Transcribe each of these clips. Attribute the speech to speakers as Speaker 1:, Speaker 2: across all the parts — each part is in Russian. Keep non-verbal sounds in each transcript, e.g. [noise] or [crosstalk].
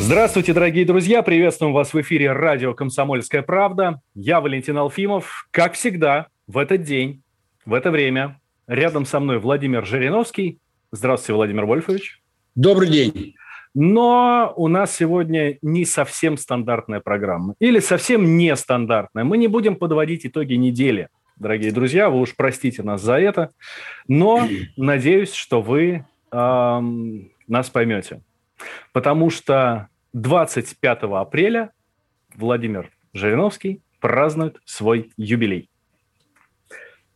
Speaker 1: Здравствуйте, дорогие друзья! Приветствуем вас в эфире радио «Комсомольская правда». Я Валентин Алфимов. Как всегда, в этот день, в это время, рядом со мной Владимир Жириновский. Здравствуйте, Владимир Вольфович.
Speaker 2: Добрый день.
Speaker 1: Но у нас сегодня не совсем стандартная программа. Или совсем нестандартная. Мы не будем подводить итоги недели, дорогие друзья. Вы уж простите нас за это. Но [clears throat] надеюсь, что вы эм, нас поймете. Потому что 25 апреля Владимир Жириновский празднует свой юбилей.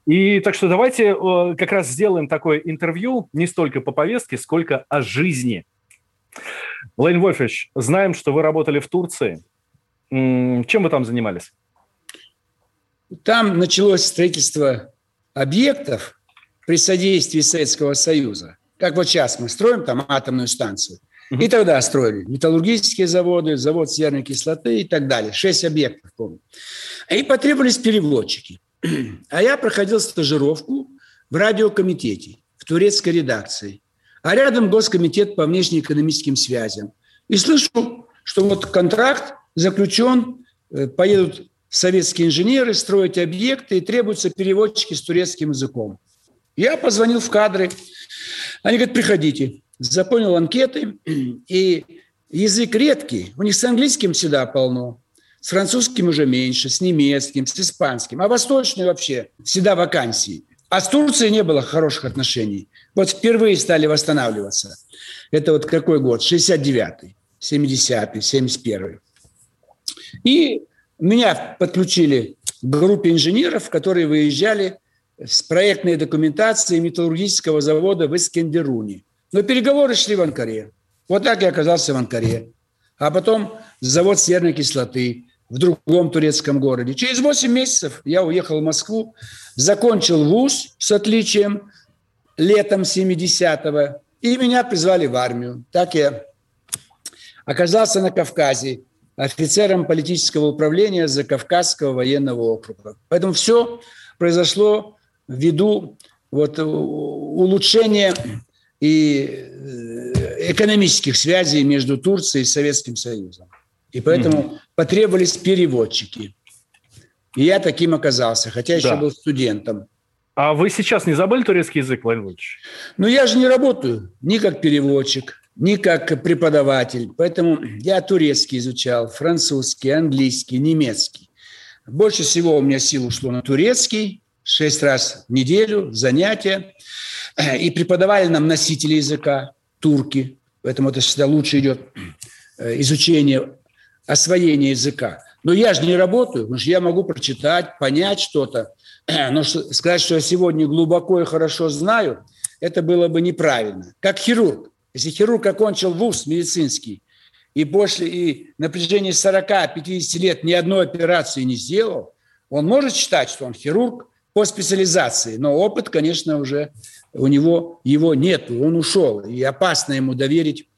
Speaker 1: И так что давайте э, как раз сделаем такое интервью не столько по повестке, сколько о жизни. Владимир Вольфович, знаем, что вы работали в Турции. М, Чем вы там занимались?
Speaker 2: Там началось строительство объектов при содействии Советского Союза. Как вот сейчас мы строим там атомную станцию. И тогда строили металлургические заводы, завод серной кислоты и так далее. Шесть объектов, помню. И потребовались переводчики. А я проходил стажировку в радиокомитете, в турецкой редакции. А рядом Госкомитет по внешнеэкономическим связям. И слышу, что вот контракт заключен, э, поедут советские инженеры строить объекты и требуются переводчики с турецким языком. Я позвонил в кадры. Они говорят, приходите. Заполнил анкеты. [clears throat] И язык редкий. У них с английским всегда полно. С французским уже меньше, с немецким, с испанским. А восточный вообще всегда вакансии. А с Турцией не было хороших отношений. Вот впервые стали восстанавливаться. Это вот какой год? 69-й, 70-й, 71-й. И меня подключили к группе инженеров, которые выезжали с проектной документацией металлургического завода в Искендеруне. Но переговоры шли в Анкаре. Вот так я оказался в Анкаре. А потом завод серной кислоты в другом турецком городе. Через 8 месяцев я уехал в Москву, закончил вуз с отличием летом 70-го, и меня призвали в армию. Так я оказался на Кавказе офицером политического управления Закавказского военного округа. Поэтому все произошло ввиду вот улучшения и э, экономических связей между Турцией и Советским Союзом. И поэтому mm-hmm. потребовались переводчики. И я таким оказался, хотя еще
Speaker 1: Да.
Speaker 2: был студентом.
Speaker 1: А вы сейчас не забыли турецкий язык, Владимир Вольфович?
Speaker 2: Но я же не работаю ни как переводчик, ни как преподаватель. Поэтому я турецкий изучал, французский, английский, немецкий. Больше всего у меня сил ушло на турецкий, шесть раз в неделю, занятия. И преподавали нам носители языка, турки. Поэтому это всегда лучше идет э, изучение, освоение языка. Но я же не работаю, потому что я могу прочитать, понять что-то. Но что- сказать, что я сегодня глубоко и хорошо знаю, это было бы неправильно. Как хирург. Если хирург окончил вуз медицинский и после и на протяжении 40-50 лет ни одной операции не сделал, он может считать, что он хирург по специализации, но опыт, конечно, уже у него его нет, он ушел, и опасно ему доверить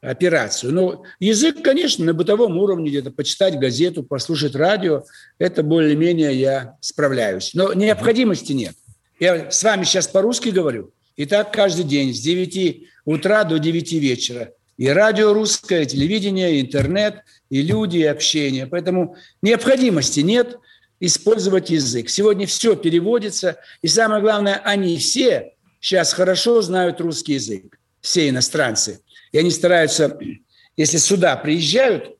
Speaker 2: операцию. Но язык, конечно, на бытовом уровне где-то почитать газету, послушать радио, это более-менее я справляюсь. Но необходимости нет. Я с вами сейчас по-русски говорю, и так каждый день с 9 утра до 9 вечера. И радио русское, и телевидение, и интернет, и люди, и общение. Поэтому необходимости нет использовать язык. Сегодня все переводится, и самое главное, они все сейчас хорошо знают русский язык, все иностранцы. И они стараются, если сюда приезжают,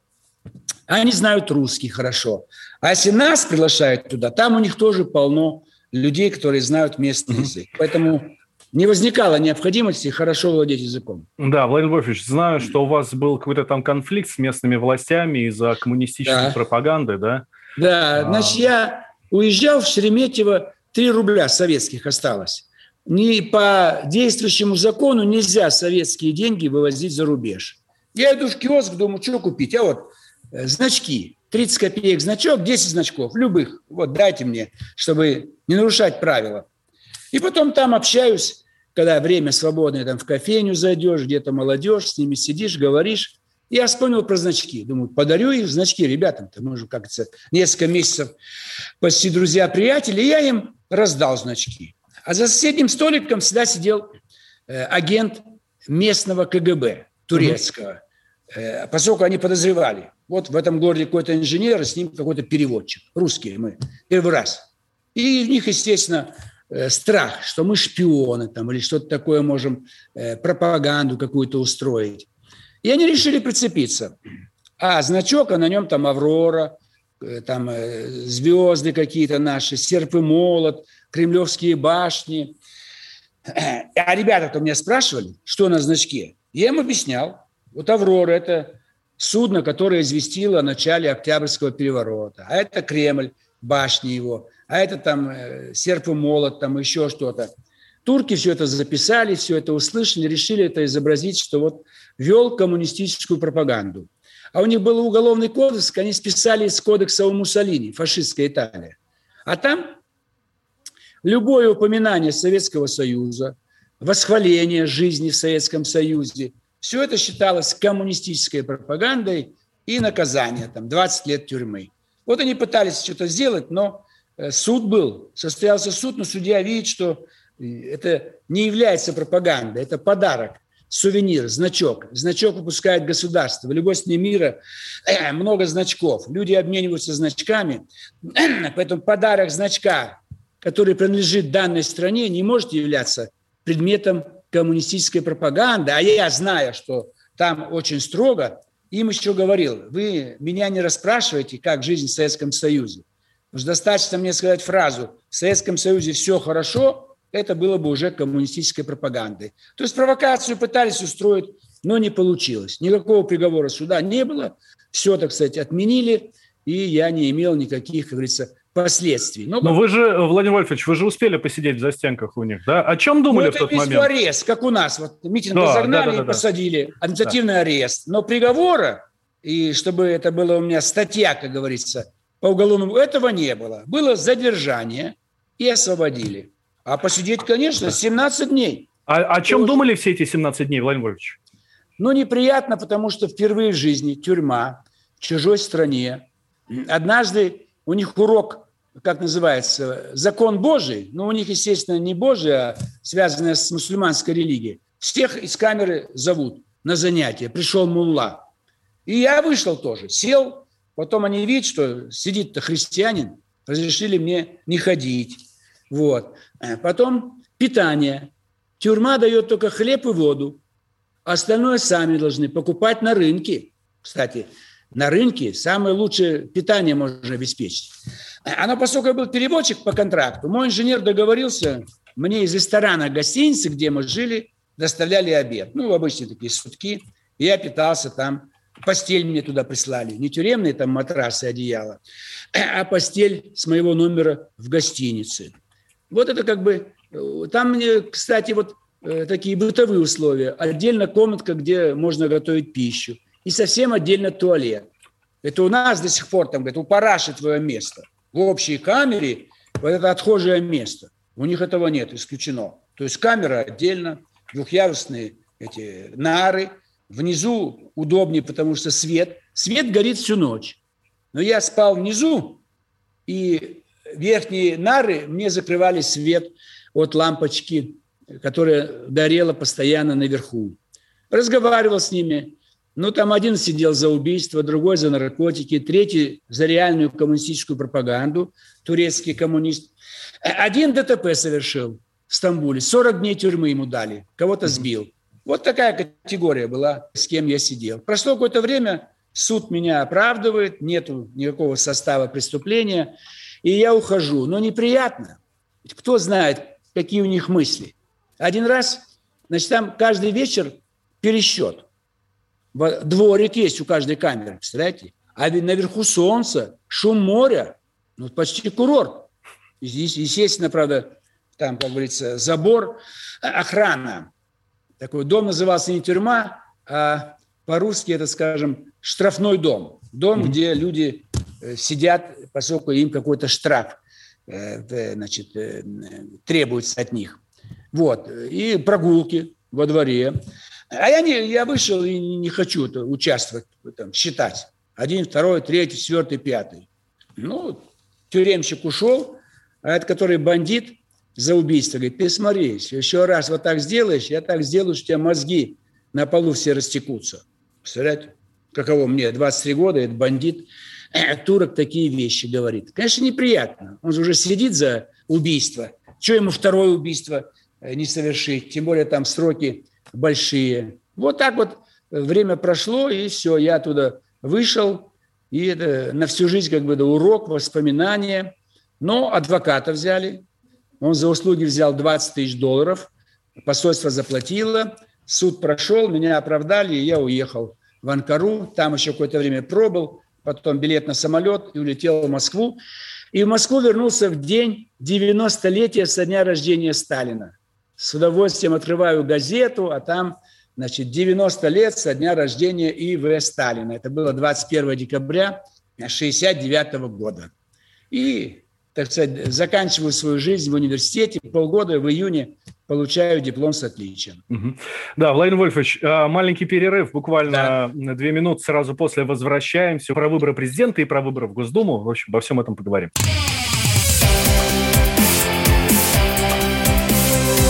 Speaker 2: они знают русский хорошо. А если нас приглашают туда, там у них тоже полно людей, которые знают местный язык. Поэтому не возникало необходимости хорошо владеть языком.
Speaker 1: Да, Владимир Вольфович, знаю, что у вас был какой-то там конфликт с местными властями из-за коммунистической
Speaker 2: Да.
Speaker 1: пропаганды, да?
Speaker 2: Да,
Speaker 1: А.
Speaker 2: значит, я уезжал в Шереметьево, 3 рубля советских осталось. Не по действующему закону нельзя советские деньги вывозить за рубеж. Я иду в киоск, думаю, что купить? А вот э, значки. 30 копеек значок, 10 значков, любых. Вот дайте мне, чтобы не нарушать правила. И потом там общаюсь, когда время свободное, там в кофейню зайдешь, где-то молодежь, с ними сидишь, говоришь. Я вспомнил про значки. Думаю, подарю их значки ребятам-то. Мы уже как-то несколько месяцев почти друзья-приятели. Я им раздал значки. А за соседним столиком всегда сидел э, агент местного КГБ турецкого. Э, поскольку они подозревали, вот в этом городе какой-то инженер, с ним какой-то переводчик. Русские мы. Первый раз. И в них, естественно, э, страх, что мы шпионы там, или что-то такое можем, э, пропаганду какую-то устроить. И они решили прицепиться. А значок, а на нем там «Аврора», там звезды какие-то наши, серп и молот, кремлевские башни. А ребята-то меня спрашивали, что на значке. Я им объяснял. Вот «Аврора» – это судно, которое известило о начале Октябрьского переворота. А это Кремль, башни его. А это там э, серп и молот, там еще что-то. Турки все это записали, все это услышали, решили это изобразить, что вот вел коммунистическую пропаганду. А у них был уголовный кодекс, они списали из кодекса у Муссолини, фашистская Италия. А там любое упоминание Советского Союза, восхваление жизни в Советском Союзе – все это считалось коммунистической пропагандой и наказание, там, 20 лет тюрьмы. Вот они пытались что-то сделать, но э, суд был, состоялся суд, но судья видит, что э, это не является пропагандой, это подарок, сувенир, значок. Значок выпускает государство. В любой стране мира э, много значков. Люди обмениваются значками. [clears throat] Поэтому подарок значка, который принадлежит данной стране, не может являться предметом коммунистической пропаганды, а я знаю, что там очень строго, им еще говорил, вы меня не расспрашиваете, как жизнь в Советском Союзе. Потому что достаточно мне сказать фразу «в Советском Союзе все хорошо», это было бы уже коммунистической пропагандой. То есть провокацию пытались устроить, но не получилось. Никакого приговора суда не было. Все, так сказать, отменили, и я не имел никаких, как говорится, последствий.
Speaker 1: Но, Но вы же, Владимир Вольфович, вы же успели посидеть в застенках у них, да? О чем думали ну, в тот момент?
Speaker 2: арест, как у нас. Вот митинг да, разогнали да, да, да, и посадили. Административный да. арест. Но приговора, и чтобы это было у меня статья, как говорится, по уголовному, этого не было. Было задержание и освободили. А посидеть, конечно, 17 дней.
Speaker 1: А о чем То, думали все эти 17 дней, Владимир Вольфович?
Speaker 2: Ну, неприятно, потому что впервые в жизни тюрьма, в чужой стране. Однажды у них урок как называется, закон Божий, но у них, естественно, не Божий, а связанное с мусульманской религией. Всех из камеры зовут на занятия. Пришел мулла. И я вышел тоже, сел. Потом они видят, что сидит-то христианин, разрешили мне не ходить. Вот. Потом питание. Тюрьма дает только хлеб и воду. Остальное сами должны покупать на рынке. Кстати, на рынке самое лучшее питание можно обеспечить. А на поскольку я был переводчик по контракту, мой инженер договорился, мне из ресторана гостиницы, где мы жили, доставляли обед. Ну, обычные такие сутки. Я питался там. Постель мне туда прислали. Не тюремные там матрасы, одеяла, а постель с моего номера в гостинице. Вот это как бы... Там, мне, кстати, вот э, такие бытовые условия. Отдельно комнатка, где можно готовить пищу. И совсем отдельно туалет. Это у нас до сих пор там, говорят, у параши твое место – в общей камере вот это отхожее место. У них этого нет, исключено. То есть камера отдельно, двухъярусные эти нары. Внизу удобнее, потому что свет. Свет горит всю ночь. Но я спал внизу, и верхние нары мне закрывали свет от лампочки, которая горела постоянно наверху. Разговаривал с ними, ну, там один сидел за убийство, другой за наркотики, третий за реальную коммунистическую пропаганду, турецкий коммунист. Один ДТП совершил в Стамбуле, 40 дней тюрьмы ему дали, кого-то сбил. Вот такая категория была, с кем я сидел. Прошло какое-то время, суд меня оправдывает, нету никакого состава преступления, и я ухожу. Но неприятно. Кто знает, какие у них мысли. Один раз, значит, там каждый вечер пересчет. Дворик есть у каждой камеры, представляете? А ведь наверху солнце, шум моря, ну, почти курорт. Здесь, естественно, правда, там, как говорится, забор, охрана. Такой дом назывался не тюрьма, а по-русски это, скажем, штрафной дом. Дом, mm-hmm. где люди э, сидят, поскольку им какой-то штраф э, значит, требуется от них. Вот. И прогулки во дворе. А я, не, я вышел и не хочу участвовать, там, считать. Один, второй, третий, четвертый, пятый. Ну, тюремщик ушел, а этот, который бандит за убийство, говорит, ты смотри, еще раз вот так сделаешь, я так сделаю, что у тебя мозги на полу все растекутся. Представляете? Каково мне, 23 года, это бандит, турок такие вещи говорит. Конечно, неприятно. Он же уже сидит за убийство. Что ему второе убийство э, не совершить? Тем более там сроки большие. Вот так вот время прошло, и все, я оттуда вышел, и это на всю жизнь как бы да, урок, воспоминания. Но адвоката взяли, он за услуги взял 20 тысяч долларов, посольство заплатило, суд прошел, меня оправдали, и я уехал в Анкару, там еще какое-то время пробыл, потом билет на самолет и улетел в Москву. И в Москву вернулся в день 90-летия со дня рождения Сталина. С удовольствием открываю газету, а там, значит, 90 лет со дня рождения И.В. Сталина. Это было 21 декабря 1969 года. И, так сказать, заканчиваю свою жизнь в университете. Полгода в июне получаю диплом с отличием.
Speaker 1: Угу. Да, Владимир Вольфович, а, маленький перерыв, буквально да. две минуты, сразу после возвращаемся. Про выборы президента и про выборы в Госдуму. В общем, обо всем этом поговорим.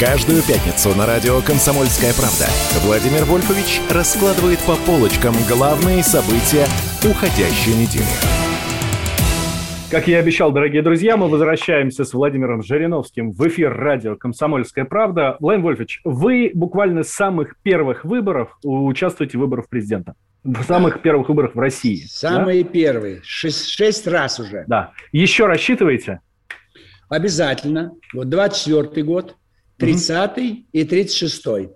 Speaker 3: Каждую пятницу на радио «Комсомольская правда» Владимир Вольфович раскладывает по полочкам главные события уходящей недели.
Speaker 1: Как я и обещал, дорогие друзья, мы возвращаемся с Владимиром Жириновским в эфир радио «Комсомольская правда». Владимир Вольфович, вы буквально с самых первых выборов участвуете в выборах президента. В самых первых выборах в России.
Speaker 2: Самые да? первые. Шесть, шесть раз уже.
Speaker 1: Да. Еще рассчитываете?
Speaker 2: Обязательно. Вот 24 год, 30 и 36 -й.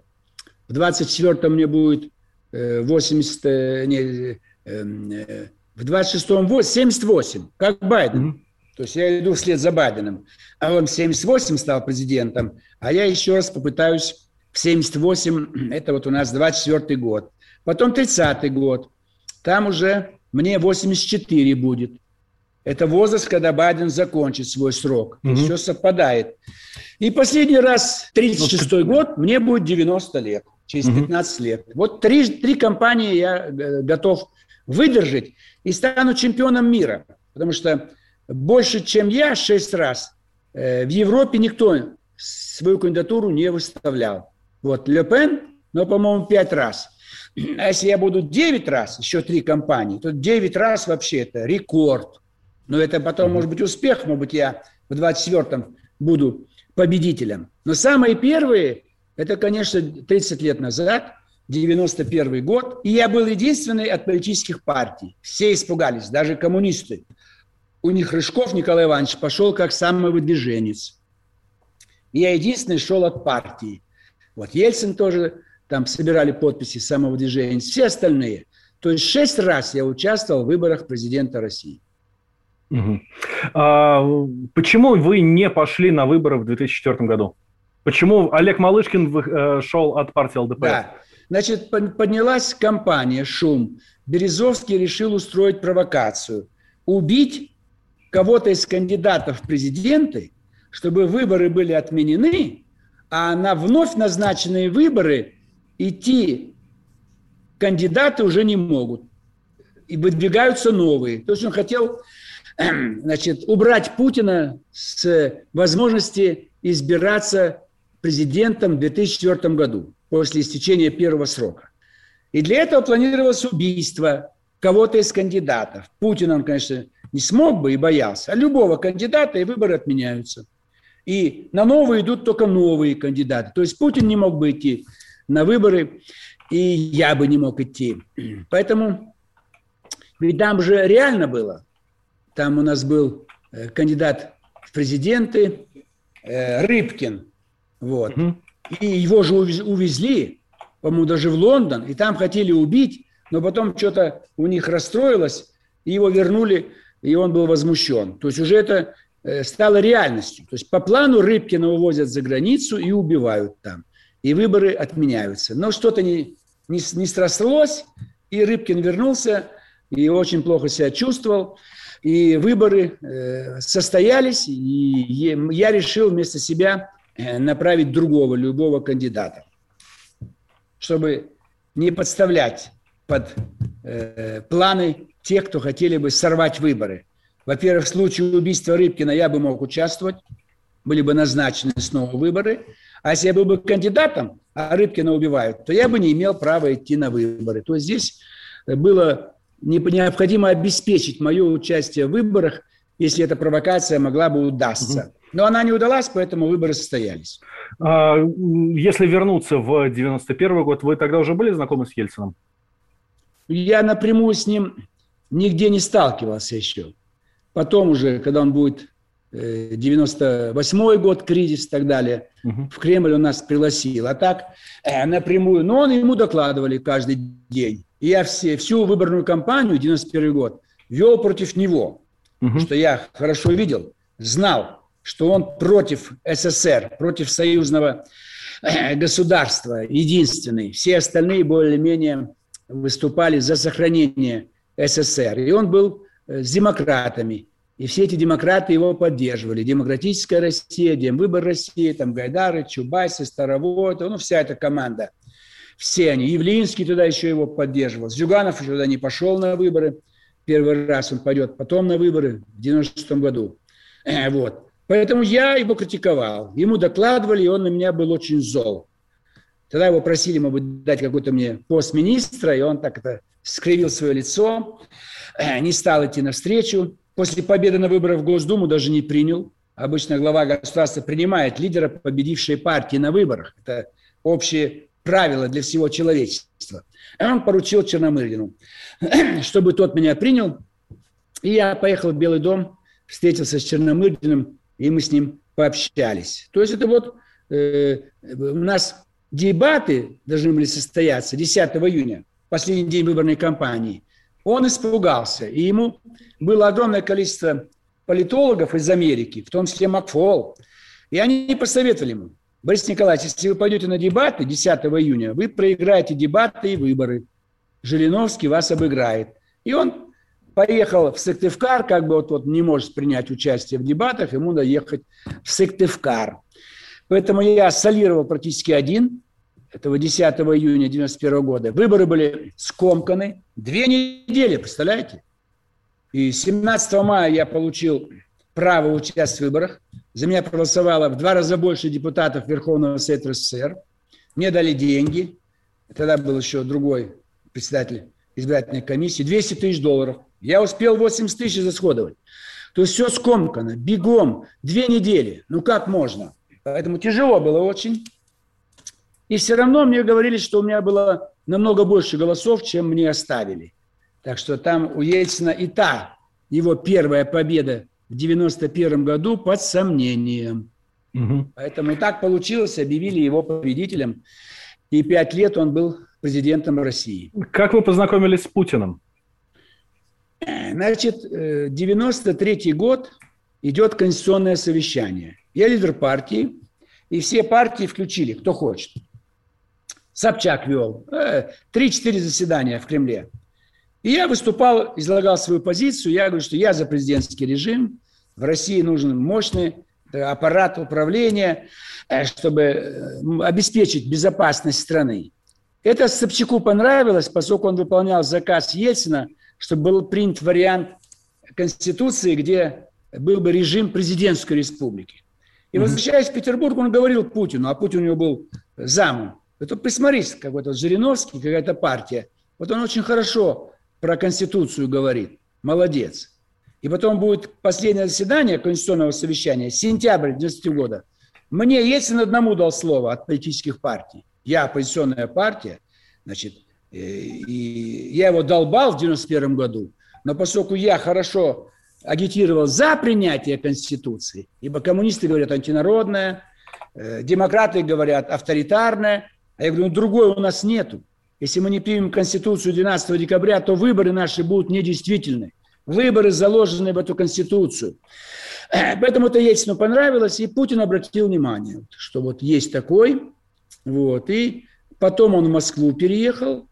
Speaker 2: В 24-м мне будет 80, э, э, не, э, э, в 26-м 78, как Байден. Mm-hmm. То есть я иду вслед за Байденом. А он в 78 стал президентом, а я еще раз попытаюсь в 78, [clears throat] это вот у нас 24 год. Потом 30 год. Там уже мне 84 будет. Это возраст, когда Байден закончит свой срок. Mm-hmm. Все совпадает. И последний раз, 36 ну, год, мне будет 90 лет, через 15 лет. Вот три, три компании я э, готов выдержать и стану чемпионом мира. Потому что больше, чем я, 6 раз, э, в Европе никто свою кандидатуру не выставлял. Вот Ле Пен, но, по-моему, 5 раз. А если я буду 9 раз, еще три компании, то 9 раз вообще это рекорд. Но это потом может быть успех, может быть, я в 24-м буду победителем. Но самые первые, это, конечно, 30 лет назад, 91 год, и я был единственный от политических партий. Все испугались, даже коммунисты. У них Рыжков Николай Иванович пошел как самовыдвиженец. И я единственный шел от партии. Вот Ельцин тоже там собирали подписи самовыдвиженец, все остальные. То есть шесть раз я участвовал в выборах президента России.
Speaker 1: А, почему вы не пошли на выборы в 2004 году? Почему Олег Малышкин э, шел от партии ЛДПР?
Speaker 2: Да. Значит, поднялась кампания, шум. Березовский решил устроить провокацию. Убить кого-то из кандидатов в президенты, чтобы выборы были отменены, а на вновь назначенные выборы идти кандидаты уже не могут. И выдвигаются новые. То есть он хотел [clears throat] значит, убрать Путина с возможности избираться президентом в 2004 году после истечения первого срока. И для этого планировалось убийство кого-то из кандидатов. Путин он, конечно, не смог бы и боялся. А любого кандидата и выборы отменяются. И на новые идут только новые кандидаты. То есть Путин не мог бы идти на выборы, и я бы не мог идти. [clears throat] Поэтому, ведь там же реально было. Там у нас был э, кандидат в президенты э, Рыбкин. Вот. И его же увезли, по-моему, даже в Лондон, и там хотели убить, но потом что-то у них расстроилось, и его вернули, и он был возмущен. То есть уже это э, стало реальностью. То есть по плану Рыбкина увозят за границу и убивают там. И выборы отменяются. Но что-то не, не, не срослось, и Рыбкин вернулся, и очень плохо себя чувствовал. И выборы э, состоялись, и я решил вместо себя э, направить другого, любого кандидата, чтобы не подставлять под э, планы тех, кто хотели бы сорвать выборы. Во-первых, в случае убийства Рыбкина я бы мог участвовать, были бы назначены снова выборы. А если я был бы кандидатом, а Рыбкина убивают, то я бы не имел права идти на выборы. То есть здесь было необходимо обеспечить мое участие в выборах, если эта провокация могла бы удастся. Но она не удалась, поэтому выборы состоялись.
Speaker 1: А, если вернуться в 91 год, вы тогда уже были знакомы с Ельцином?
Speaker 2: Я напрямую с ним нигде не сталкивался еще. Потом уже, когда он будет 98 э, год, кризис и так далее, угу. в Кремль он нас пригласил. А так э, напрямую, но он ему докладывали каждый день. И я все, всю выборную кампанию, 91 год, вел против него, угу. что я хорошо видел, знал, что он против СССР, против союзного э, государства, единственный. Все остальные более-менее выступали за сохранение СССР. И он был с демократами. И все эти демократы его поддерживали. Демократическая Россия, Демвыбор России, там Гайдары, Чубайсы, Старовод, ну, вся эта команда. Все они. Явлинский туда еще его поддерживал. Зюганов еще туда не пошел на выборы. Первый раз он пойдет потом на выборы в 96 году. Э, вот. Поэтому я его критиковал. Ему докладывали, и он на меня был очень зол. Тогда его просили, может быть, дать какой-то мне пост министра, и он так это скривил свое лицо, э, не стал идти навстречу. После победы на выборах в Госдуму даже не принял. Обычно глава государства принимает лидера победившей партии на выборах. Это общее правило для всего человечества. И он поручил Черномырдину, [clears throat] чтобы тот меня принял. И я поехал в Белый дом, встретился с Черномырдиным, и мы с ним пообщались. То есть это вот э, у нас дебаты должны были состояться 10 июня, последний день выборной кампании. Он испугался, и ему было огромное количество политологов из Америки, в том числе Макфол, и они посоветовали ему, Борис Николаевич, если вы пойдете на дебаты 10 июня, вы проиграете дебаты и выборы. Жириновский вас обыграет. И он поехал в Сыктывкар, как бы вот, вот не может принять участие в дебатах, ему надо ехать в Сыктывкар. Поэтому я солировал практически один, этого 10 июня 1991 года. Выборы были скомканы. Две недели, представляете? И 17 мая я получил право участвовать в выборах. За меня проголосовало в два раза больше депутатов Верховного Совета РСФСР. Мне дали деньги. Тогда был еще другой председатель избирательной комиссии. 200 тысяч долларов. Я успел 80 тысяч засходовать. То есть все скомкано, бегом, две недели. Ну как можно? Поэтому тяжело было очень. И все равно мне говорили, что у меня было намного больше голосов, чем мне оставили. Так что там у Ельцина и та его первая победа в 91 году под сомнением. Угу. Поэтому так получилось, объявили его победителем. И пять лет он был президентом России.
Speaker 1: Как вы познакомились с Путиным?
Speaker 2: Значит, 93 э, год идет конституционное совещание. Я лидер партии, и все партии включили, кто хочет. Собчак вел. Э, три-четыре заседания в Кремле. И я выступал, излагал свою позицию. Я говорю, что я за президентский режим. В России нужен мощный э, аппарат управления, э, чтобы обеспечить безопасность страны. Это Собчаку понравилось, поскольку он выполнял заказ Ельцина, чтобы был принят вариант конституции, где был бы режим президентской республики. И возвращаясь в Петербург, он говорил Путину, а Путин у него был замом. Это присмотрись, какой-то Жириновский, какая-то партия. Вот он очень хорошо про Конституцию говорит. Молодец. И потом будет последнее заседание Конституционного совещания, сентябрь 90 года. Мне Ельцин одному дал слово от политических партий. Я оппозиционная партия, значит, э, и я его долбал в 91 году, но поскольку я хорошо агитировал за принятие Конституции, ибо коммунисты говорят антинародная, э, демократы говорят авторитарная, а я говорю, ну другой у нас нету. Если мы не примем Конституцию 12 декабря, то выборы наши будут недействительны. Выборы заложены в эту Конституцию. Поэтому это Ельцину понравилось, и Путин обратил внимание, что вот есть такой, вот, и потом он в Москву переехал,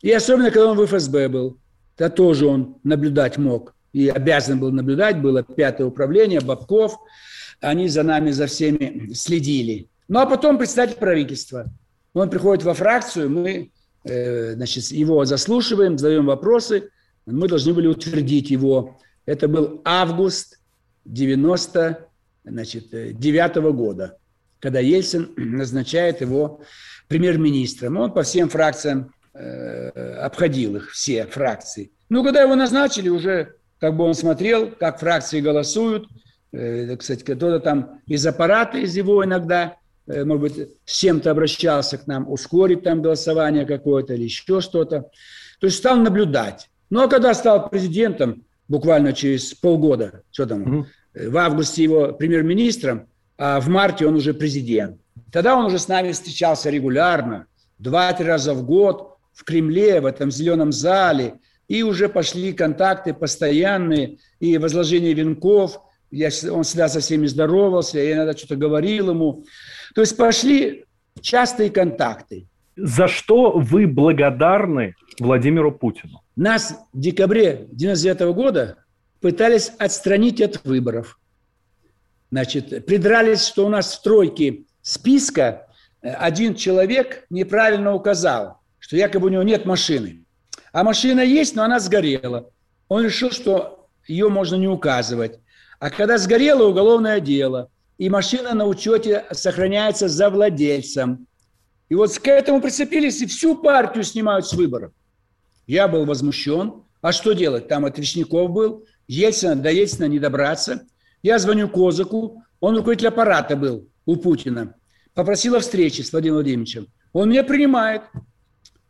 Speaker 2: и особенно, когда он в ФСБ был, то тоже он наблюдать мог, и обязан был наблюдать, было пятое управление, Бабков, они за нами, за всеми следили. Ну, а потом председатель правительства. Он приходит во фракцию, мы э, значит, его заслушиваем, задаем вопросы, мы должны были утвердить его. Это был август 99 -го года, когда Ельцин [clears throat] назначает его премьер-министром. Он по всем фракциям э, обходил их, все фракции. Ну, когда его назначили, уже как бы он смотрел, как фракции голосуют. Э, кстати, кто-то там из аппарата, из его иногда, э, может быть, с чем-то обращался к нам, ускорить там голосование какое-то или еще что-то. То есть стал наблюдать. Ну, а когда стал президентом, буквально через полгода, что там, угу. в августе его премьер-министром, а в марте он уже президент. Тогда он уже с нами встречался регулярно, два-три раза в год в Кремле, в этом зеленом зале, и уже пошли контакты постоянные, и возложение венков, я, он всегда со всеми здоровался, я иногда что-то говорил ему. То есть пошли частые контакты.
Speaker 1: За что вы благодарны Владимиру Путину?
Speaker 2: Нас в декабре 1999 года пытались отстранить от выборов. Значит, придрались, что у нас в тройке списка э, один человек неправильно указал, что якобы у него нет машины. А машина есть, но она сгорела. Он решил, что ее можно не указывать. А когда сгорело уголовное дело, и машина на учете сохраняется за владельцем. И вот к этому прицепились и всю партию снимают с выборов. Я был возмущен. А что делать? Там от Вишняков был. Ельцина, до Ельцина не добраться. Я звоню Козаку. Он руководитель аппарата был у Путина. Попросил о встрече с Владимиром Владимировичем. Он меня принимает.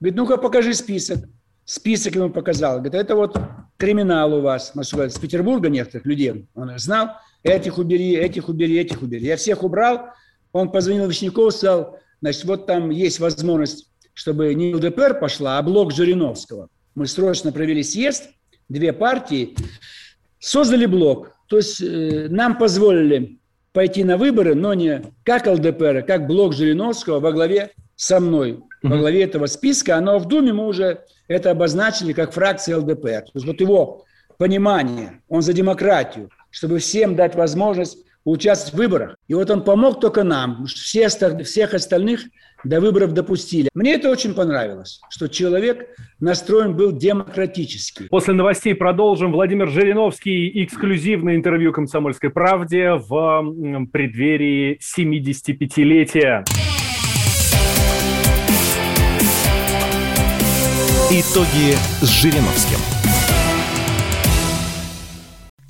Speaker 2: Говорит, ну-ка покажи список. Список ему показал. Говорит, это вот криминал у вас. С Петербурга некоторых людей. Он знал. Этих убери, этих убери, этих убери. Я всех убрал. Он позвонил Вишнякову, сказал, значит, вот там есть возможность чтобы не ЛДПР пошла, а блок Жириновского. Мы срочно провели съезд, две партии, создали блок. То есть э, нам позволили пойти на выборы, но не как ЛДПР, а как блок Жириновского во главе со мной, во главе этого списка. Но в Думе мы уже это обозначили как фракция ЛДПР. То есть вот его понимание, он за демократию, чтобы всем дать возможность участвовать в выборах. И вот он помог только нам, все, всех остальных до выборов допустили. Мне это очень понравилось, что человек настроен был демократически.
Speaker 1: После новостей продолжим. Владимир Жириновский, эксклюзивное интервью «Комсомольской правде» в преддверии 75-летия.
Speaker 3: Итоги с Жириновским.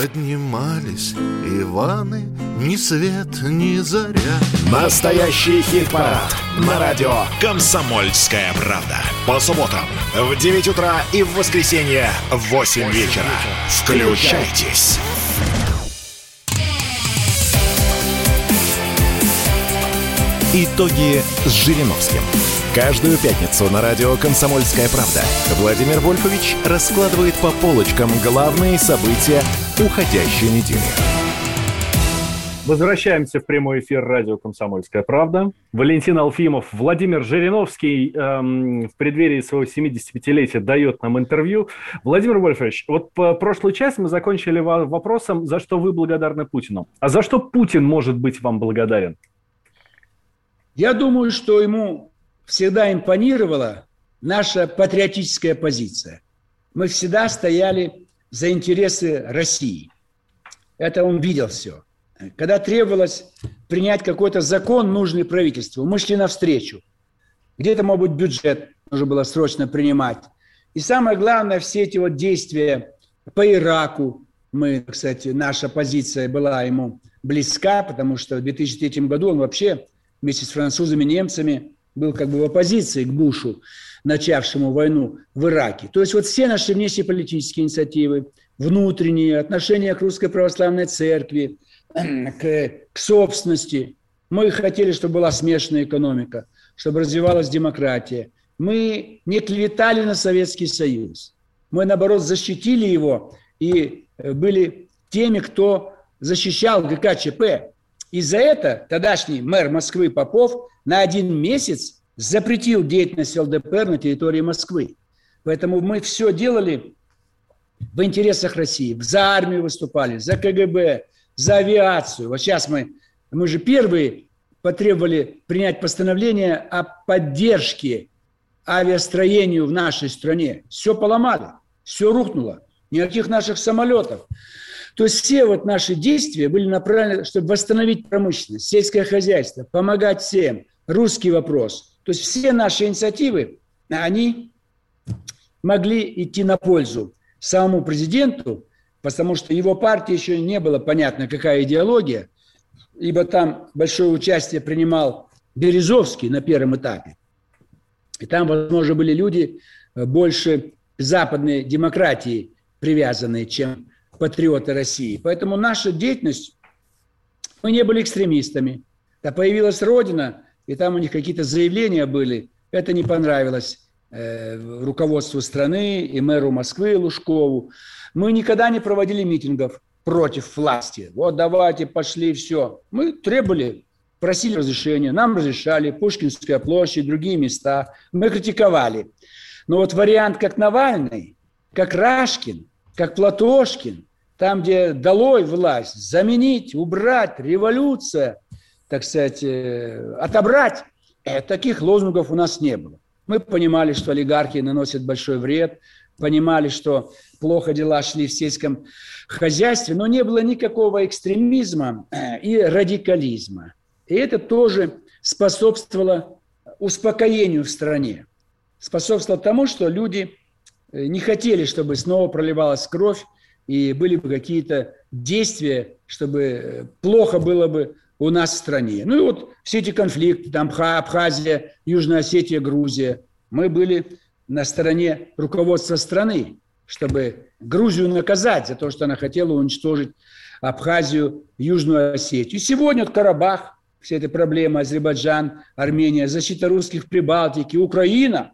Speaker 4: Поднимались Иваны, ни свет, ни заря.
Speaker 3: Настоящий хит-парад на радио «Комсомольская правда». По субботам в 9 утра и в воскресенье в 8 вечера. Включайтесь. Итоги с Жириновским. Каждую пятницу на радио «Комсомольская правда» Владимир Вольфович раскладывает по полочкам главные события уходящей недели.
Speaker 1: Возвращаемся в прямой эфир радио «Комсомольская правда». Валентин Алфимов, Владимир Жириновский эм, в преддверии своего 75-летия дает нам интервью. Владимир Вольфович, вот по прошлую часть мы закончили вопросом, за что вы благодарны Путину. А за что Путин может быть вам благодарен?
Speaker 2: Я думаю, что ему всегда импонировала наша патриотическая позиция. Мы всегда стояли за интересы России. Это он видел все. Когда требовалось принять какой-то закон, нужный правительству, мы шли навстречу. Где-то, может быть, бюджет нужно было срочно принимать. И самое главное, все эти вот действия по Ираку, мы, кстати, наша позиция была ему близка, потому что в 2003 году он вообще вместе с французами, немцами был как бы в оппозиции к Бушу, начавшему войну в Ираке. То есть вот все наши внешнеполитические инициативы, внутренние, отношения к Русской Православной Церкви, [clears throat] к, к собственности. Мы хотели, чтобы была смешанная экономика, чтобы развивалась демократия. Мы не клеветали на Советский Союз. Мы, наоборот, защитили его и э, были теми, кто защищал ГКЧП. И за это тогдашний мэр Москвы Попов на один месяц запретил деятельность ЛДПР на территории Москвы. Поэтому мы все делали в интересах России. За армию выступали, за КГБ, за авиацию. Вот сейчас мы, мы же первые потребовали принять постановление о поддержке авиастроению в нашей стране. Все поломали, все рухнуло. Никаких наших самолетов. То все вот наши действия были направлены, чтобы восстановить промышленность, сельское хозяйство, помогать всем. Русский вопрос. То есть все наши инициативы, они могли идти на пользу самому президенту, потому что его партии еще не было понятно, какая идеология, ибо там большое участие принимал Березовский на первом этапе. И там, возможно, были люди э, больше западной демократии привязанные, чем патриоты России. Поэтому наша деятельность, мы не были экстремистами. Да появилась Родина, и там у них какие-то заявления были, это не понравилось э, руководству страны и мэру Москвы Лужкову. Мы никогда не проводили митингов против власти. Вот давайте, пошли, все. Мы требовали, просили разрешения, нам разрешали, Пушкинская площадь, другие места. Мы критиковали. Но вот вариант, как Навальный, как Рашкин, как Платошкин, там, где долой власть, заменить, убрать, революция, так сказать, э, отобрать, э, таких лозунгов у нас не было. Мы понимали, что олигархи наносят большой вред, понимали, что плохо дела шли в сельском хозяйстве, но не было никакого экстремизма э, и радикализма. И это тоже способствовало успокоению в стране. Способствовало тому, что люди не хотели, чтобы снова проливалась кровь и были бы какие-то действия, чтобы э, плохо было бы у нас в стране. Ну и вот все эти конфликты, там Абхазия, Южная Осетия, Грузия, мы были на стороне руководства страны, чтобы Грузию наказать за то, что она хотела уничтожить Абхазию, Южную Осетию. сегодня вот Карабах, все эти проблемы, Азербайджан, Армения, защита русских в Прибалтике, Украина.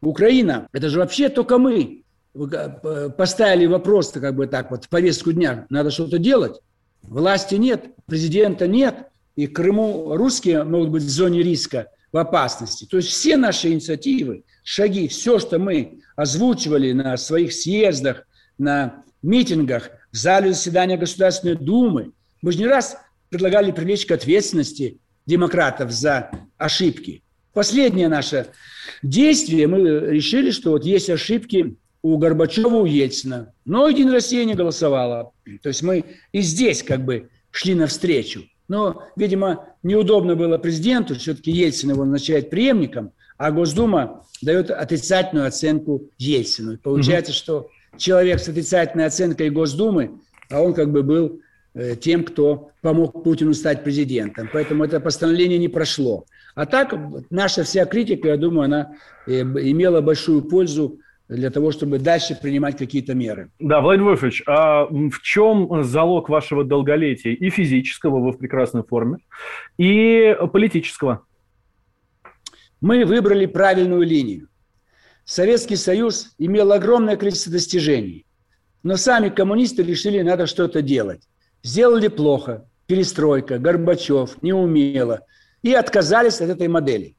Speaker 2: Украина, это же вообще только мы поставили вопрос как бы так вот в повестку дня, надо что-то делать. Власти нет, президента нет, и Крыму русские могут быть в зоне риска – в опасности. То есть все наши инициативы, шаги, все, что мы озвучивали на своих съездах, на митингах, в зале заседания Государственной Думы, мы же не раз предлагали привлечь к ответственности демократов за ошибки. Последнее наше действие, мы решили, что вот есть ошибки у Горбачева, у Ельцина, но Единая Россия не голосовала. То есть мы и здесь как бы шли навстречу. Но, видимо, неудобно было президенту, все-таки Ельцин его назначает преемником, а Госдума дает отрицательную оценку Ельцину. И получается, угу. что человек с отрицательной оценкой Госдумы, а он как бы был э, тем, кто помог Путину стать президентом. Поэтому это постановление не прошло. А так наша вся критика, я думаю, она э, имела большую пользу для того, чтобы дальше принимать какие-то меры.
Speaker 1: Да, Владимир Вольфович, а в чем залог вашего долголетия и физического, вы в прекрасной форме, и политического?
Speaker 2: Мы выбрали правильную линию. Советский Союз имел огромное количество достижений, но сами коммунисты решили, надо что-то делать. Сделали плохо, перестройка, Горбачев, неумело. И отказались от этой модели.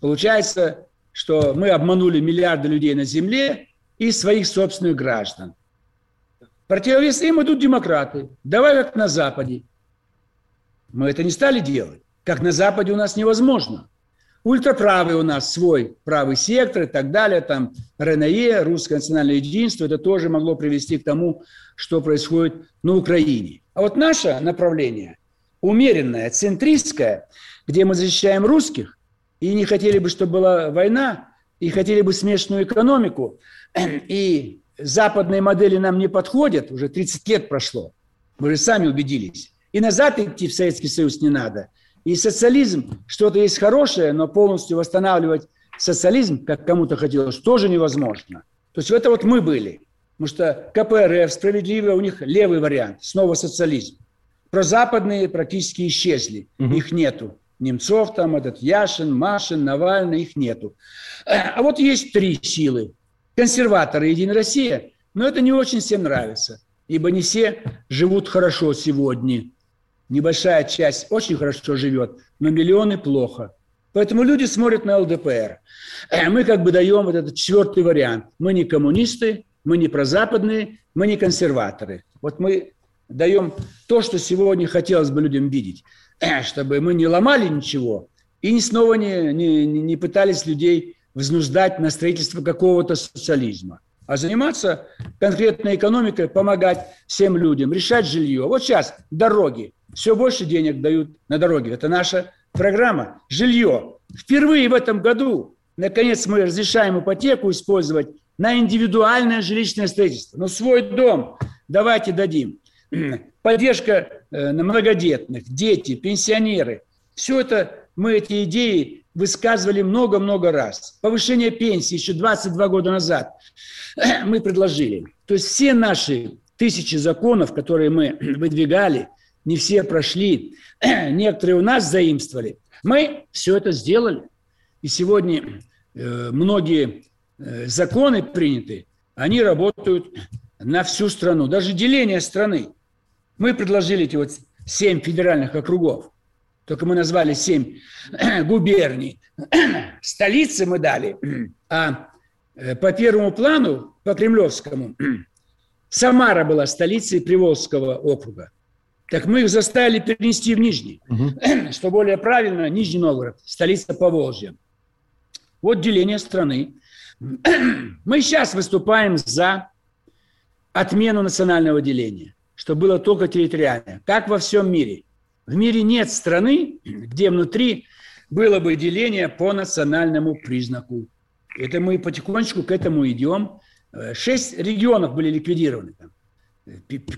Speaker 2: Получается, что мы обманули миллиарды людей на земле и своих собственных граждан. Противовес им идут демократы. Давай как на Западе. Мы это не стали делать. Как на Западе у нас невозможно. Ультраправый у нас свой правый сектор и так далее, там РНЕ, Русское национальное единство, это тоже могло привести к тому, что происходит на Украине. А вот наше направление, умеренное, центристское, где мы защищаем русских, и не хотели бы, чтобы была война, и хотели бы смешанную экономику, [clears throat] и западные модели нам не подходят, уже 30 лет прошло, мы же сами убедились. И назад идти в Советский Союз не надо. И социализм, что-то есть хорошее, но полностью восстанавливать социализм, как кому-то хотелось, тоже невозможно. То есть это вот мы были. Потому что КПРФ, справедливо, у них левый вариант, снова социализм. Про западные практически исчезли, угу. их нету. Немцов там, этот Яшин, Машин, Навальный, их нету. А вот есть три силы. Консерваторы Единая Россия, но это не очень всем нравится, ибо не все живут хорошо сегодня. Небольшая часть очень хорошо живет, но миллионы плохо. Поэтому люди смотрят на ЛДПР. Мы как бы даем вот этот четвертый вариант. Мы не коммунисты, мы не прозападные, мы не консерваторы. Вот мы даем то, что сегодня хотелось бы людям видеть. [clears throat] чтобы мы не ломали ничего и снова не, не, не пытались людей взнуждать на строительство какого-то социализма, а заниматься конкретной экономикой, помогать всем людям, решать жилье. Вот сейчас дороги. Все больше денег дают на дороги. Это наша программа. Жилье. Впервые в этом году, наконец, мы разрешаем ипотеку использовать на индивидуальное жилищное строительство. Но свой дом давайте дадим. [clears throat] поддержка э, многодетных, дети, пенсионеры. Все это мы эти идеи высказывали много-много раз. Повышение пенсии еще 22 года назад [clears throat] мы предложили. То есть все наши тысячи законов, которые мы [clears throat] выдвигали, не все прошли, [clears throat] некоторые у нас заимствовали. Мы все это сделали. И сегодня э, многие э, законы приняты, они работают на всю страну. Даже деление страны. Мы предложили эти вот семь федеральных округов. Только мы назвали семь [clears throat] губерний. [clears throat] Столицы мы дали. А э, по первому плану, по кремлевскому, [clears throat] Самара была столицей Приволжского округа. Так мы их заставили перенести в Нижний. Угу. Что более правильно, Нижний Новгород, столица Поволжья. Вот деление страны. Мы сейчас выступаем за отмену национального деления что было только территориальное, как во всем мире. В мире нет страны, где внутри было бы деление по национальному признаку. Это мы потихонечку к этому идем. Шесть регионов были ликвидированы.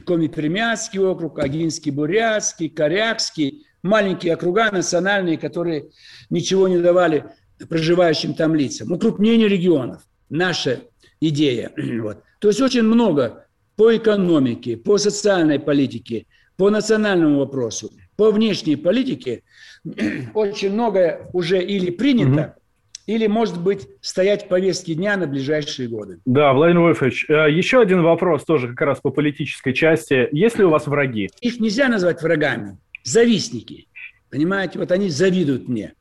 Speaker 2: Коми-Пермяцкий округ, Агинский, Бурятский, Корякский. Маленькие округа национальные, которые ничего не давали проживающим там лицам. Укрупнение регионов. Наша идея. [clears throat] Вот. То есть очень много по экономике, по социальной политике, по национальному вопросу, по внешней политике [clears throat] очень многое уже или принято, угу. или, может быть, стоять в повестке дня на ближайшие годы.
Speaker 1: Да, Владимир Вольфович, э, еще один вопрос тоже как раз по политической части. Есть ли у вас враги?
Speaker 2: Их нельзя назвать врагами. Завистники. Понимаете, вот они завидуют мне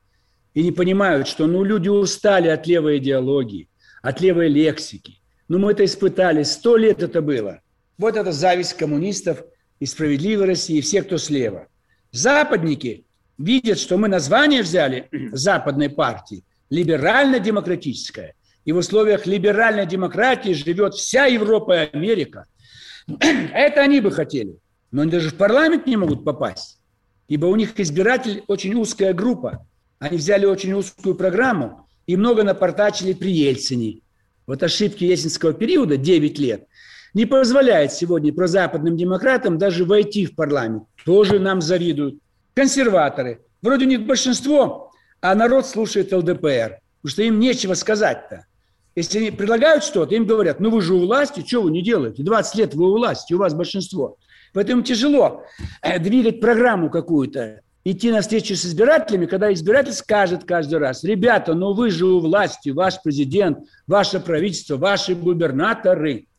Speaker 2: и не понимают, что ну, люди устали от левой идеологии, от левой лексики. Ну, мы это испытали, сто лет это было. Вот это зависть коммунистов и справедливой России, и всех, кто слева. Западники видят, что мы название взяли [clears throat] западной партии, либерально-демократическая. И в условиях либеральной демократии живет вся Европа и Америка. [clears throat] Это они бы хотели. Но они даже в парламент не могут попасть. Ибо у них избиратель очень узкая группа. Они взяли очень узкую программу и много напортачили при Ельцине. Вот ошибки ельцинского периода, 9 лет, не позволяет сегодня прозападным демократам даже войти в парламент. Тоже нам завидуют. Консерваторы. Вроде у них большинство, а народ слушает ЛДПР. Потому что им нечего сказать-то. Если они предлагают что-то, им говорят, ну вы же у власти, что вы не делаете? 20 лет вы у власти, у вас большинство. Поэтому тяжело э, двигать программу какую-то, идти на встречу с избирателями, когда избиратель скажет каждый раз, ребята, ну вы же у власти, ваш президент, ваше правительство, ваши губернаторы –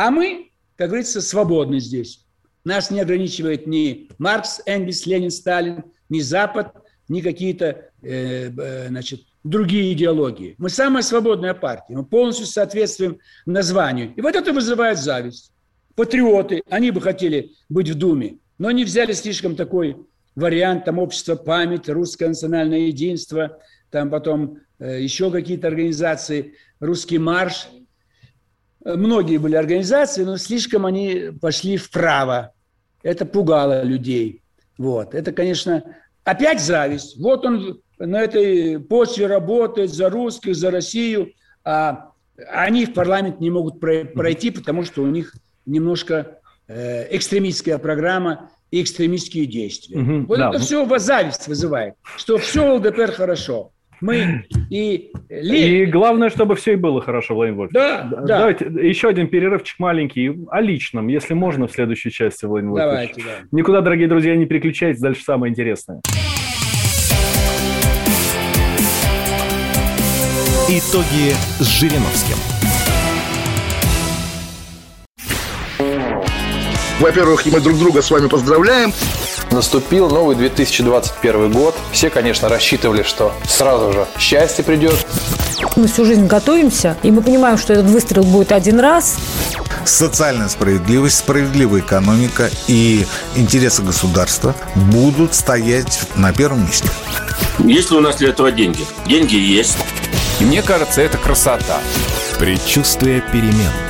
Speaker 2: а мы, как говорится, свободны здесь. Нас не ограничивает ни Маркс, Энгельс, Ленин, Сталин, ни Запад, ни какие-то э, значит, другие идеологии. Мы самая свободная партия, мы полностью соответствуем названию. И вот это вызывает зависть. Патриоты, они бы хотели быть в Думе, но они взяли слишком такой вариант, там общество память, русское национальное единство, там потом э, еще какие-то организации, русский марш. Многие были организации, но слишком они пошли вправо. Это пугало людей. Вот. Это, конечно, опять зависть. Вот он на этой почве работает за русских, за Россию, а они в парламент не могут пройти, потому что у них немножко э, экстремистская программа и экстремистские действия. Угу, вот да. это все зависть вызывает, что все ЛДПР хорошо. Мы и...
Speaker 1: И главное, чтобы все и было хорошо, Владимир Вольфович.
Speaker 2: Да, да.
Speaker 1: Давайте еще один перерывчик маленький о личном, если можно, в следующей части, Владимир Вольфович. Давайте, да. Никуда, дорогие друзья, не переключайтесь, дальше самое интересное.
Speaker 3: Итоги с Жириновским.
Speaker 5: Во-первых, мы друг друга с вами поздравляем.
Speaker 6: Наступил новый 2021 год. Все, конечно, рассчитывали, что сразу же счастье придет.
Speaker 7: Мы всю жизнь готовимся, и мы понимаем, что этот выстрел будет один раз.
Speaker 8: Социальная справедливость, справедливая экономика и интересы государства будут стоять на первом месте.
Speaker 9: Есть ли у нас для этого деньги? Деньги есть.
Speaker 10: И мне кажется, это красота.
Speaker 3: Предчувствие перемен.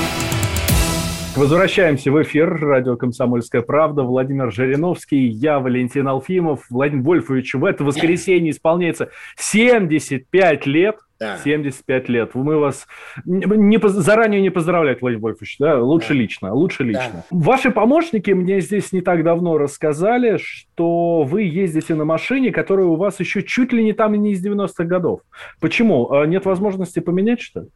Speaker 1: Возвращаемся в эфир. Радио «Комсомольская правда». Владимир Жириновский, я Валентин Алфимов. Владимир Вольфович, в это воскресенье исполняется 75 лет – да. 75 лет. Мы вас не, заранее не поздравлять, Владимир Вольфович, да? Лучше да. лично, лучше лично. Да. Ваши помощники мне здесь не так давно рассказали, что вы ездите на машине, которая у вас еще чуть ли не там и не из 90-х годов. Почему? А нет возможности поменять, что ли?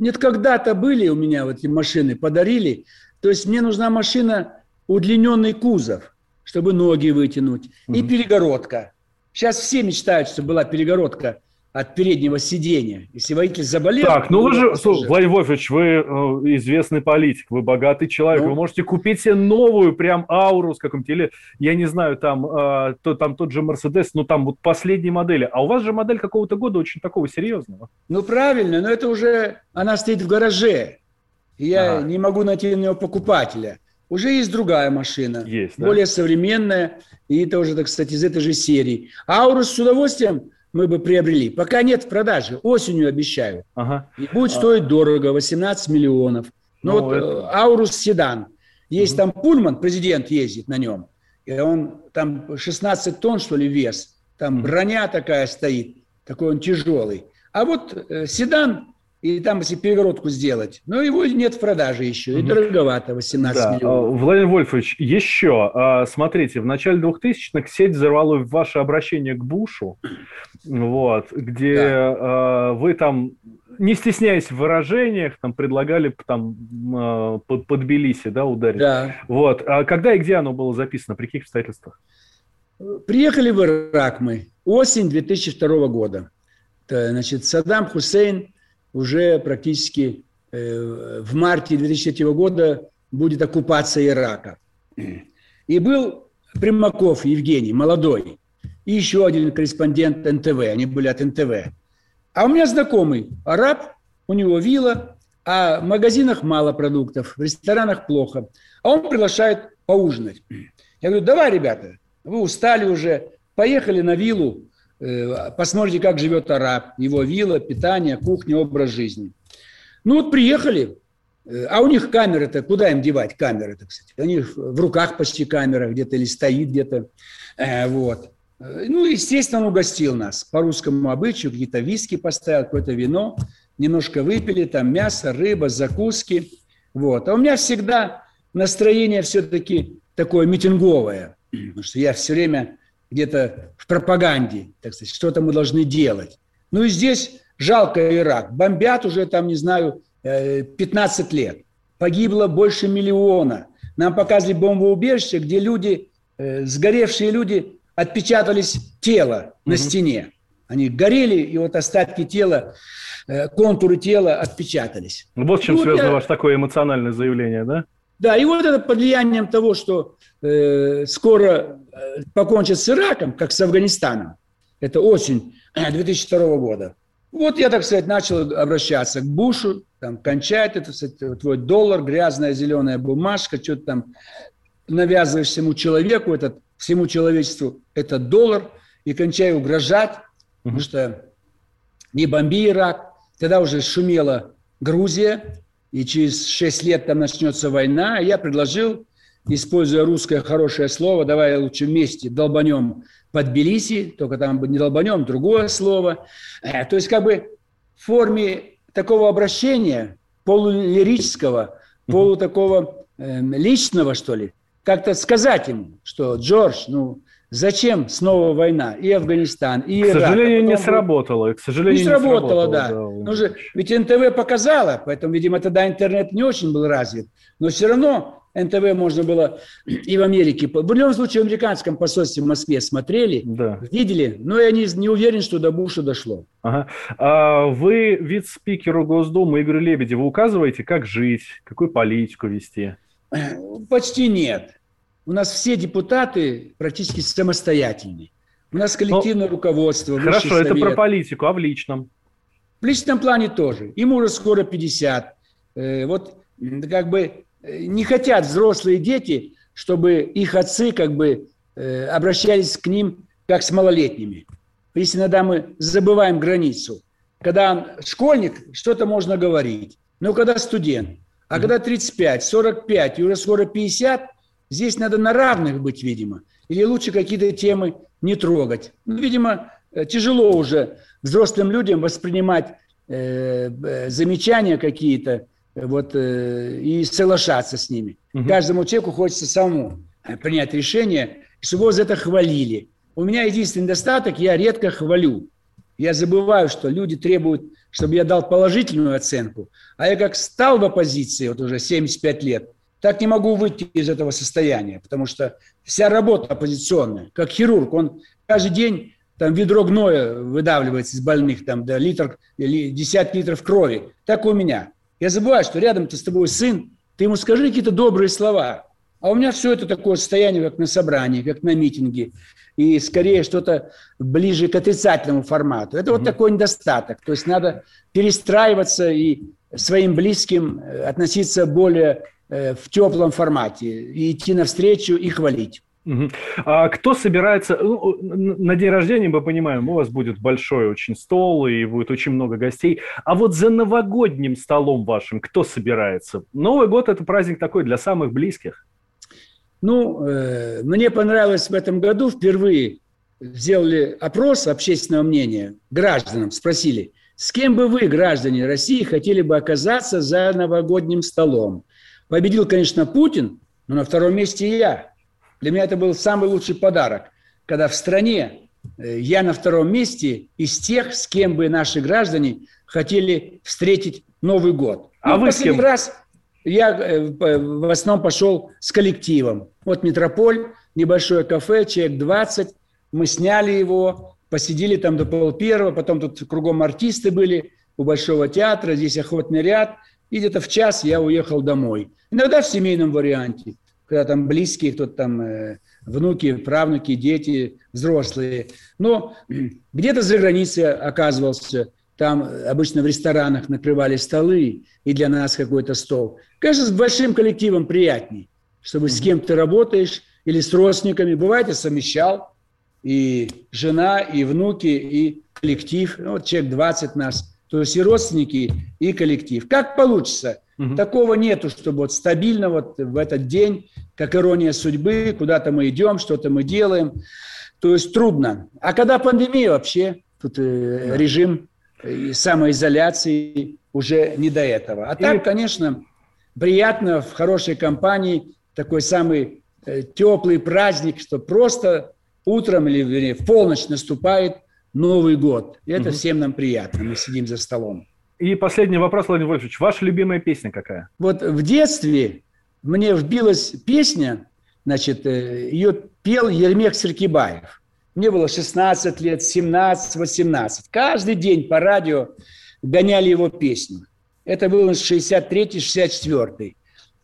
Speaker 2: Нет, когда-то были у меня вот эти машины, подарили. То есть мне нужна машина, удлиненный кузов, чтобы ноги вытянуть, угу. и перегородка. Сейчас все мечтают, чтобы была перегородка – от переднего сидения. Если водитель заболел...
Speaker 1: Так, ну вы же, слушай, Владимир Вольфович, вы э, известный политик, вы богатый человек, ну? вы можете купить себе новую прям ауру с каким-то, или, я не знаю, там, э, то, там тот же Мерседес, ну там вот последней модели. А у вас же модель какого-то года очень такого серьезного.
Speaker 2: Ну правильно, но это уже, она стоит в гараже. И я ага. не могу найти на нее покупателя. Уже есть другая машина, есть, да? более современная, и это уже, так сказать, из этой же серии. Аурус с удовольствием мы бы приобрели. Пока нет в продаже, осенью обещаю. Ага. И будет стоить а... дорого, 18 миллионов. Но ну, вот это... Э, Аурус седан. Есть угу. там Пульман, президент ездит на нем. И он там 16 тонн, что ли, вес. Там угу. броня такая стоит. Такой он тяжелый. А вот э, седан и там, если перегородку сделать, но его нет в продаже еще, и дороговато, 18 да. миллионов.
Speaker 1: Владимир Вольфович, еще, а, смотрите, в начале 2000-х сеть взорвала ваше обращение к Бушу, вот, где да. А, вы там, не стесняясь в выражениях, там предлагали там а, под, под Тбилиси, да, ударить. Да. Вот, а когда и где оно было записано, при каких обстоятельствах?
Speaker 2: Приехали в Ирак мы, осень 2002 года. Значит, Саддам Хусейн уже практически э, в марте 2003 года будет оккупация Ирака. И был Примаков Евгений, молодой, и еще один корреспондент НТВ, они были от НТВ. А у меня знакомый араб, у него вилла, а в магазинах мало продуктов, в ресторанах плохо. А он приглашает поужинать. Я говорю, давай, ребята, вы устали уже, поехали на виллу, посмотрите, как живет араб, его вилла, питание, кухня, образ жизни. Ну вот приехали, э, а у них камеры-то, куда им девать камеры-то, кстати? У них в руках почти камера где-то или стоит где-то. Э, вот. Ну, естественно, он угостил нас по русскому обычаю, какие-то виски поставил, какое-то вино, немножко выпили, там мясо, рыба, закуски. Вот. А у меня всегда настроение все-таки такое митинговое, потому что я все время где-то в пропаганде, так сказать, что-то мы должны делать. Ну и здесь жалко Ирак. Бомбят уже там, не знаю, 15 лет. Погибло больше миллиона. Нам показывали бомбоубежище, где люди, сгоревшие люди, отпечатались тело на стене. Они горели, и вот остатки тела, контуры тела отпечатались.
Speaker 1: Вот с чем
Speaker 2: Ну,
Speaker 1: связано
Speaker 2: я-
Speaker 1: ваше такое эмоциональное заявление, да?
Speaker 2: Да, и вот это под влиянием того, что э, скоро э, покончат с Ираком, как с Афганистаном, это осень 2002 года. Вот я, так сказать, начал обращаться к Бушу, там, кончает это, кстати, твой доллар, грязная зеленая бумажка, что-то там навязываешь всему человеку, этот, всему человечеству этот доллар, и кончай угрожать, потому что не бомби Ирак, тогда уже шумела Грузия, и через 6 лет там начнется война. Я предложил, используя русское хорошее слово, давай лучше вместе долбанем под Тбилиси, только там не долбанем, другое слово. Э, То есть как бы в форме такого обращения, полулирического, полу такого эм, личного, что ли, как-то сказать ему, что Джордж, ну зачем снова война? И Афганистан, и
Speaker 1: К
Speaker 2: Ирак. а
Speaker 1: сожалению, не сработало. К сожалению,
Speaker 2: не сработало, да. Ну же, ведь НТВ показала, поэтому, видимо, тогда интернет не очень был развит. Но все равно НТВ можно было и в Америке. В любом случае, в американском посольстве в Москве смотрели, видели, но я не, не уверен, что до Буша дошло.
Speaker 1: Ага. А вы вице-спикеру Госдумы Игорю Лебедеву указываете, как жить, какую политику вести?
Speaker 2: Почти нет. У нас все депутаты практически самостоятельные. У нас коллективное руководство. высший
Speaker 1: Хорошо, это
Speaker 2: совет.
Speaker 1: про политику, а в личном?
Speaker 2: В личном плане тоже. Ему уже скоро 50. Э, Вот как бы э, не хотят взрослые дети, чтобы их отцы как бы э, обращались к ним как с малолетними. Если иногда мы забываем границу. Когда он школьник, что-то можно говорить. Но когда студент, а когда 35, 45 и уже скоро 50, здесь надо на равных быть, видимо. Или лучше какие-то темы не трогать. Ну, видимо, э, тяжело уже взрослым людям воспринимать э, замечания какие-то э, вот, э, и соглашаться с ними. Каждому человеку хочется самому э, принять решение, чтобы его за это хвалили. У меня единственный недостаток, я редко хвалю. Я забываю, что люди требуют, чтобы я дал положительную оценку. А я как стал в оппозиции, вот уже 75 лет, так не могу выйти из этого состояния, потому что вся работа оппозиционная, как хирург, он каждый день там ведро гноя выдавливается из больных, там, да, литр, или десятки литров крови. Так и у меня. Я забываю, что рядом-то с тобой сын, ты ему скажи какие-то добрые слова. А у меня все это такое состояние, как на собрании, как на митинге. И скорее что-то ближе к отрицательному формату. Это вот такой недостаток. То есть надо перестраиваться и своим близким э, относиться более в теплом формате. И идти навстречу и хвалить.
Speaker 1: А кто собирается... ну, на день рождения, мы понимаем, у вас будет большой очень стол, и будет очень много гостей. А вот за новогодним столом вашим кто собирается? Новый год – это праздник такой для самых близких.
Speaker 2: Ну, э, мне понравилось в этом году впервые сделали опрос общественного мнения гражданам, спросили, с кем бы вы, граждане России, хотели бы оказаться за новогодним столом? Победил, конечно, Путин, но на втором месте я. Для меня это был самый лучший подарок, когда в стране э, я на втором месте из тех, с кем бы наши граждане хотели встретить Новый год.
Speaker 1: А
Speaker 2: Ну,
Speaker 1: вы с кем?
Speaker 2: раз я э, в основном пошел с коллективом. Вот «Метрополь», небольшое кафе, человек 20. Мы сняли его, посидели там до пол первого, потом тут кругом артисты были у Большого театра, здесь охотный ряд. И где-то в час я уехал домой. Иногда в семейном варианте, когда там близкие, кто-то там э, внуки, правнуки, дети, взрослые. Но [clears throat] где-то за границей оказывался, там обычно в ресторанах накрывали столы, и для нас какой-то стол. Конечно, с большим коллективом приятней, чтобы с кем ты работаешь или с родственниками. Бывает, я совмещал и жена, и внуки, и коллектив. Ну, Вот человек 20 нас. То есть и родственники, и коллектив. Как получится. Такого нету, чтобы вот стабильно вот в этот день, как ирония судьбы, куда-то мы идем, что-то мы делаем. То есть трудно. А когда пандемия вообще, тут э, режим э, самоизоляции уже не до этого. А так, конечно, приятно в хорошей компании такой самый э, теплый праздник, что просто утром или вернее, в полночь наступает Новый год. И это угу. всем нам приятно. Мы сидим за столом.
Speaker 1: И последний вопрос, Владимир Вольфович. Ваша любимая песня какая?
Speaker 2: Вот в детстве мне вбилась песня, значит, э, ее пел Ермек Серкибаев. Мне было 16 лет, 17, 18. Каждый день по радио гоняли его песню. Это было 63-64.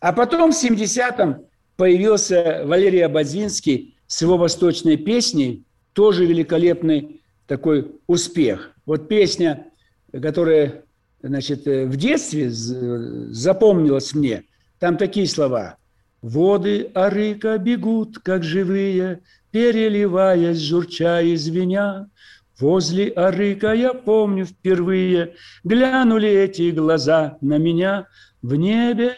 Speaker 2: А потом в 70-м появился Валерий Абадзинский с его восточной песней, тоже великолепный такой успех. Вот песня, которая значит, э, в детстве запомнилась мне, там такие слова. «Воды Арыка бегут, как живые, переливаясь, журча и звеня. Возле Арыка, я помню, впервые глянули эти глаза на меня. В небе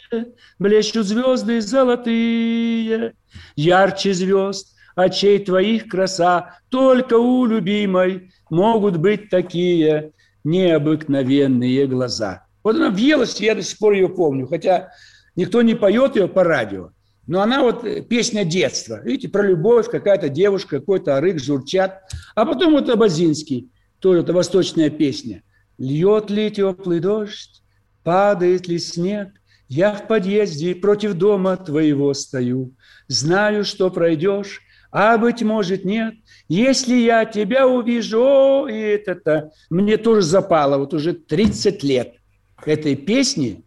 Speaker 2: блещут звезды золотые, ярче звезд, очей твоих краса. Только у любимой могут быть такие необыкновенные глаза. Вот она въелась, я до сих пор ее помню, хотя никто не поет ее по радио. Но она вот э, песня детства. Видите, про любовь, какая-то девушка, какой-то арык, журчат. А потом вот Абазинский, тоже это восточная песня. Льет ли теплый дождь, падает ли снег, я в подъезде против дома твоего стою. Знаю, что пройдешь, а быть может нет. Если я тебя увижу, о, и это-то мне тоже запало, вот уже 30 лет этой песни.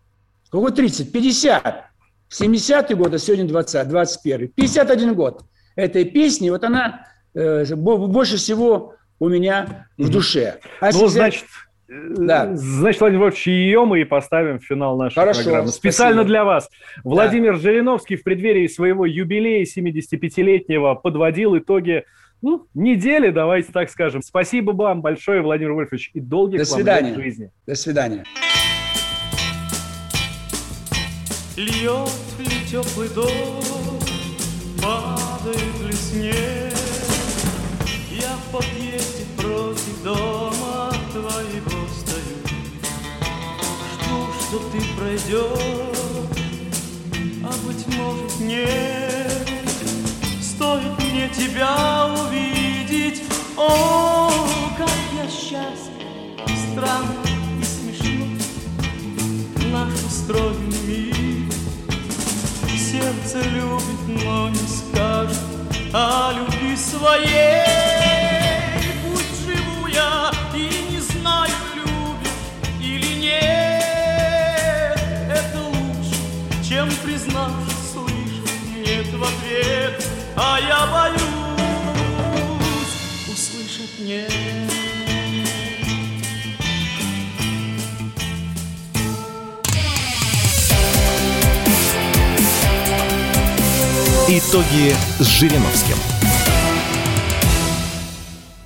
Speaker 2: Какой 30? 50. В 70-й год, а сегодня 20, 21. 51 год этой песни, вот она э, больше всего у меня в душе.
Speaker 1: А ну, значит, да. Значит, Владимир Вольфович, ее мы и поставим в финал нашей Хорошо, программы. Специально спасибо. для вас. Владимир да. Жириновский в преддверии своего юбилея 75-летнего подводил итоги ну, недели, давайте так скажем. Спасибо вам большое, Владимир Вольфович, и долгих
Speaker 2: До свидания. вам жизни. До свидания.
Speaker 11: Льет ли теплый дождь, падает ли снег, пройдешь, а быть может нет. Стоит мне тебя увидеть, о, как я счастлив, странно и смешно, Наш устроен мир. Сердце любит, но не скажет. О любви своей. Пусть живу я и а я боюсь услышать нет.
Speaker 3: Итоги с Жириновским.